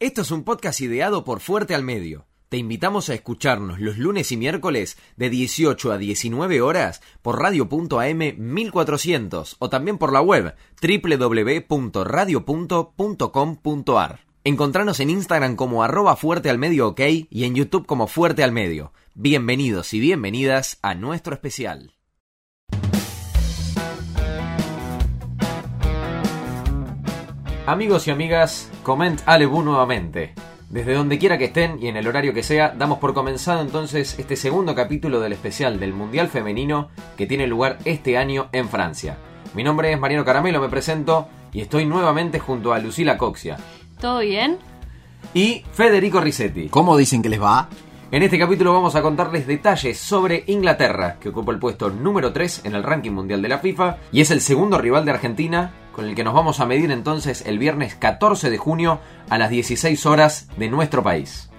Esto es un podcast ideado por Fuerte al Medio. Te invitamos a escucharnos los lunes y miércoles de 18 a 19 horas por radio.am 1400 o también por la web www.radio.com.ar. Encontranos en Instagram como arroba fuerte al medio ok y en YouTube como fuerte al medio. Bienvenidos y bienvenidas a nuestro especial. Amigos y amigas, coment Alebu nuevamente. Desde donde quiera que estén y en el horario que sea, damos por comenzado entonces este segundo capítulo del especial del Mundial Femenino que tiene lugar este año en Francia. Mi nombre es Mariano Caramelo, me presento y estoy nuevamente junto a Lucila Coxia. ¿Todo bien? Y Federico Risetti. ¿Cómo dicen que les va? En este capítulo vamos a contarles detalles sobre Inglaterra, que ocupa el puesto número 3 en el ranking mundial de la FIFA y es el segundo rival de Argentina, con el que nos vamos a medir entonces el viernes 14 de junio a las 16 horas de nuestro país.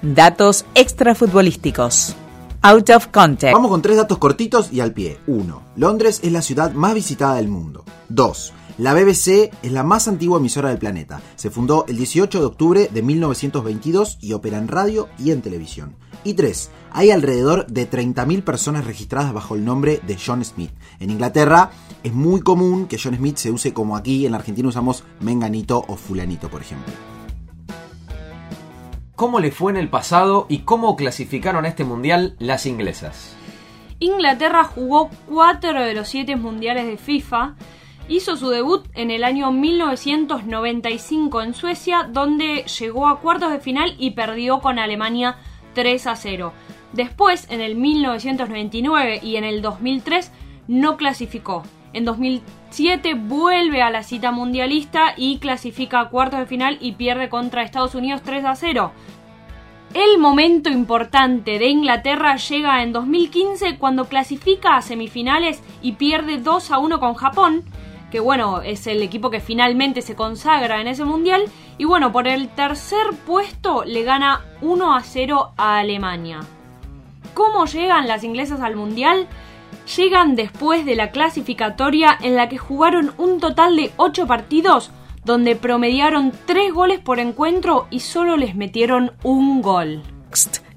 Datos extrafutbolísticos. Out of context. Vamos con tres datos cortitos y al pie. 1. Londres es la ciudad más visitada del mundo. 2. La BBC es la más antigua emisora del planeta. Se fundó el 18 de octubre de 1922 y opera en radio y en televisión. Y 3. Hay alrededor de 30.000 personas registradas bajo el nombre de John Smith. En Inglaterra es muy común que John Smith se use como aquí en la Argentina usamos menganito o fulanito, por ejemplo. ¿Cómo le fue en el pasado y cómo clasificaron a este mundial las inglesas? Inglaterra jugó cuatro de los siete mundiales de FIFA Hizo su debut en el año 1995 en Suecia, donde llegó a cuartos de final y perdió con Alemania 3 a 0. Después, en el 1999 y en el 2003, no clasificó. En 2007 vuelve a la cita mundialista y clasifica a cuartos de final y pierde contra Estados Unidos 3 a 0. El momento importante de Inglaterra llega en 2015 cuando clasifica a semifinales y pierde 2 a 1 con Japón que bueno, es el equipo que finalmente se consagra en ese mundial. Y bueno, por el tercer puesto le gana 1 a 0 a Alemania. ¿Cómo llegan las inglesas al mundial? Llegan después de la clasificatoria en la que jugaron un total de 8 partidos donde promediaron 3 goles por encuentro y solo les metieron un gol.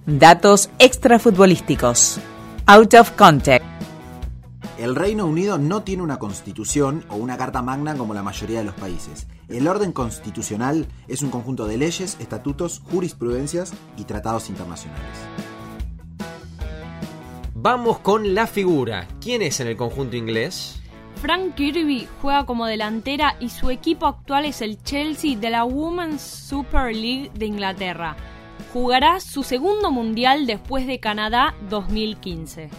Datos extrafutbolísticos. Out of context. El Reino Unido no tiene una constitución o una carta magna como la mayoría de los países. El orden constitucional es un conjunto de leyes, estatutos, jurisprudencias y tratados internacionales. Vamos con la figura. ¿Quién es en el conjunto inglés? Frank Kirby juega como delantera y su equipo actual es el Chelsea de la Women's Super League de Inglaterra. Jugará su segundo mundial después de Canadá 2015.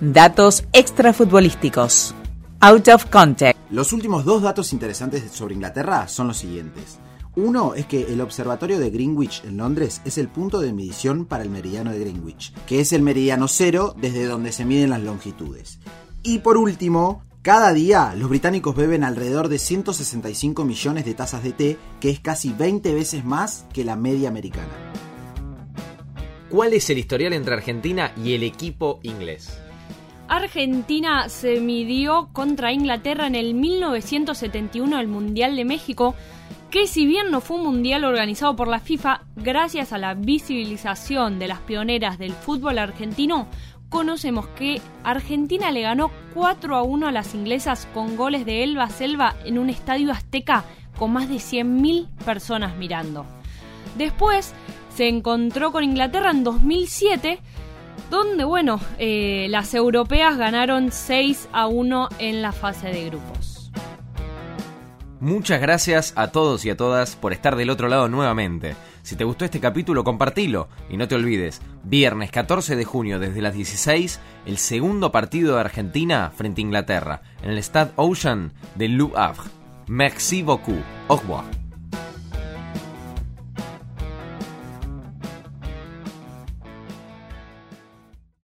Datos extrafutbolísticos. Out of context. Los últimos dos datos interesantes sobre Inglaterra son los siguientes. Uno es que el observatorio de Greenwich en Londres es el punto de medición para el meridiano de Greenwich, que es el meridiano cero desde donde se miden las longitudes. Y por último, cada día los británicos beben alrededor de 165 millones de tazas de té, que es casi 20 veces más que la media americana. ¿Cuál es el historial entre Argentina y el equipo inglés? Argentina se midió contra Inglaterra en el 1971 el Mundial de México, que si bien no fue un mundial organizado por la FIFA, gracias a la visibilización de las pioneras del fútbol argentino, conocemos que Argentina le ganó 4 a 1 a las inglesas con goles de Elba Selva en un estadio azteca con más de 100.000 personas mirando. Después se encontró con Inglaterra en 2007 donde, bueno, eh, las europeas ganaron 6 a 1 en la fase de grupos. Muchas gracias a todos y a todas por estar del otro lado nuevamente. Si te gustó este capítulo, compartilo y no te olvides, viernes 14 de junio desde las 16, el segundo partido de Argentina frente a Inglaterra en el Stade Ocean de Le Havre. Merci beaucoup. Au revoir.